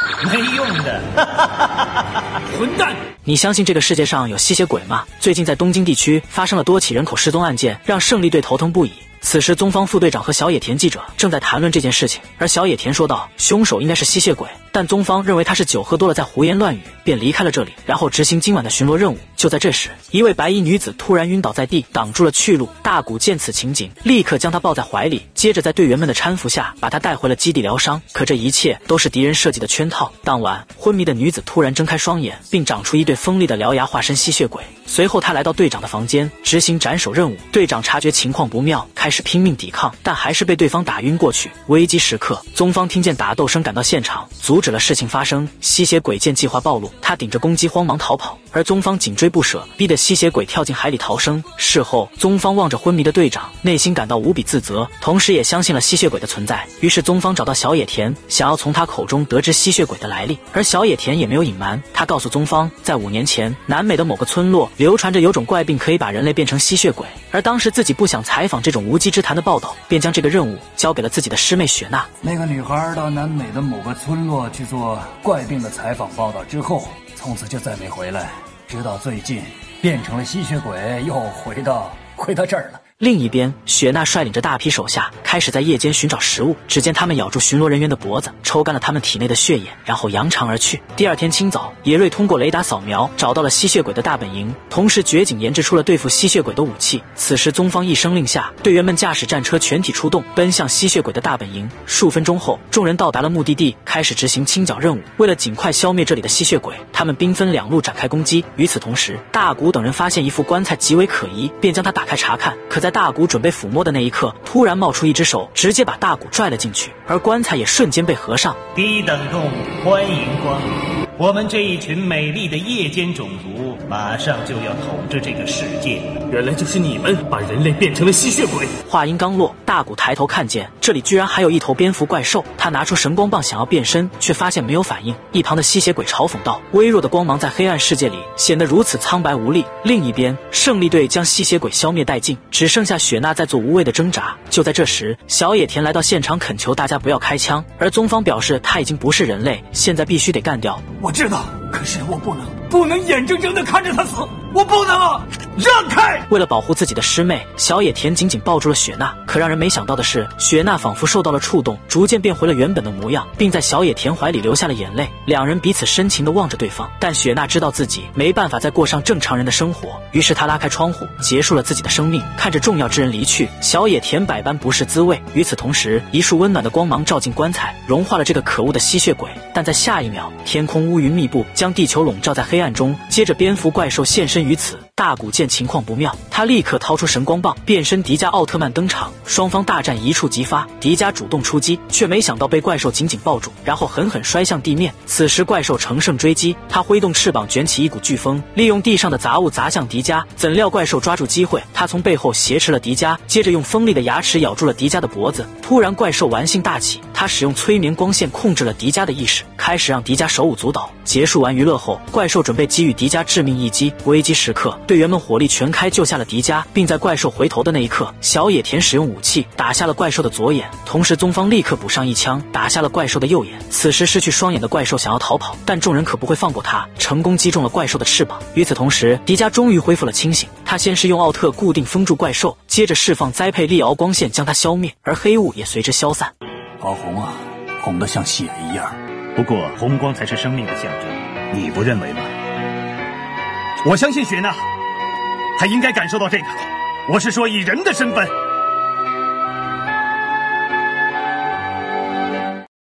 混蛋！你相信这个世界上有吸血鬼吗？最近在东京地区发生了多起人口失踪案件，让胜利队头疼不已。此时，宗方副队长和小野田记者正在谈论这件事情，而小野田说道：“凶手应该是吸血鬼。”但宗方认为他是酒喝多了，在胡言乱语，便离开了这里，然后执行今晚的巡逻任务。就在这时，一位白衣女子突然晕倒在地，挡住了去路。大谷见此情景，立刻将她抱在怀里，接着在队员们的搀扶下，把她带回了基地疗伤。可这一切都是敌人设计的圈套。当晚，昏迷的女子突然睁开双眼，并长出一对锋利的獠牙，化身吸血鬼。随后，她来到队长的房间，执行斩首任务。队长察觉情况不妙，开始拼命抵抗，但还是被对方打晕过去。危机时刻，宗方听见打斗声，赶到现场，阻。阻止了事情发生，吸血鬼见计划暴露，他顶着攻击慌忙逃跑，而宗方紧追不舍，逼得吸血鬼跳进海里逃生。事后，宗方望着昏迷的队长，内心感到无比自责，同时也相信了吸血鬼的存在。于是，宗方找到小野田，想要从他口中得知吸血鬼的来历。而小野田也没有隐瞒，他告诉宗方，在五年前，南美的某个村落流传着有种怪病可以把人类变成吸血鬼，而当时自己不想采访这种无稽之谈的报道，便将这个任务交给了自己的师妹雪娜。那个女孩到南美的某个村落。去做怪病的采访报道之后，从此就再没回来，直到最近变成了吸血鬼，又回到回到这儿了。另一边，雪娜率领着大批手下开始在夜间寻找食物。只见他们咬住巡逻人员的脖子，抽干了他们体内的血液，然后扬长而去。第二天清早，野瑞通过雷达扫描找到了吸血鬼的大本营，同时掘井研制出了对付吸血鬼的武器。此时，宗方一声令下，队员们驾驶战车全体出动，奔向吸血鬼的大本营。数分钟后，众人到达了目的地，开始执行清剿任务。为了尽快消灭这里的吸血鬼，他们兵分两路展开攻击。与此同时，大谷等人发现一副棺材极为可疑，便将它打开查看。可在大古准备抚摸的那一刻，突然冒出一只手，直接把大古拽了进去，而棺材也瞬间被合上。低等动物，欢迎光临。我们这一群美丽的夜间种族，马上就要统治这个世界。原来就是你们把人类变成了吸血鬼。话音刚落，大古抬头看见这里居然还有一头蝙蝠怪兽，他拿出神光棒想要变身，却发现没有反应。一旁的吸血鬼嘲讽道：“微弱的光芒在黑暗世界里显得如此苍白无力。”另一边，胜利队将吸血鬼消灭殆尽，只剩下雪娜在做无谓的挣扎。就在这时，小野田来到现场，恳求大家不要开枪，而宗方表示他已经不是人类，现在必须得干掉。我。我知道，可是我不能，不能眼睁睁的看着他死，我不能啊！让开！为了保护自己的师妹，小野田紧紧抱住了雪娜。可让人没想到的是，雪娜仿佛受到了触动，逐渐变回了原本的模样，并在小野田怀里流下了眼泪。两人彼此深情的望着对方，但雪娜知道自己没办法再过上正常人的生活，于是她拉开窗户，结束了自己的生命。看着重要之人离去，小野田百般不是滋味。与此同时，一束温暖的光芒照进棺材，融化了这个可恶的吸血鬼。但在下一秒，天空乌云密布，将地球笼罩在黑暗中。接着，蝙蝠怪兽现身于此。大古见情况不妙，他立刻掏出神光棒，变身迪迦奥特曼登场。双方大战一触即发，迪迦主动出击，却没想到被怪兽紧紧抱住，然后狠狠摔向地面。此时怪兽乘胜追击，他挥动翅膀卷起一股飓风，利用地上的杂物砸向迪迦。怎料怪兽抓住机会，他从背后挟持了迪迦，接着用锋利的牙齿咬住了迪迦的脖子。突然，怪兽玩性大起，他使用催眠光线控制了迪迦的意识，开始让迪迦手舞足蹈。结束完娱乐后，怪兽准备给予迪迦致命一击。危机时刻。队员们火力全开，救下了迪迦，并在怪兽回头的那一刻，小野田使用武器打下了怪兽的左眼，同时宗方立刻补上一枪，打下了怪兽的右眼。此时失去双眼的怪兽想要逃跑，但众人可不会放过他，成功击中了怪兽的翅膀。与此同时，迪迦终于恢复了清醒，他先是用奥特固定封住怪兽，接着释放栽培利敖光线将它消灭，而黑雾也随之消散。好红啊，红的像血一样。不过红光才是生命的象征，你不认为吗？我相信雪娜。他应该感受到这个，我是说以人的身份。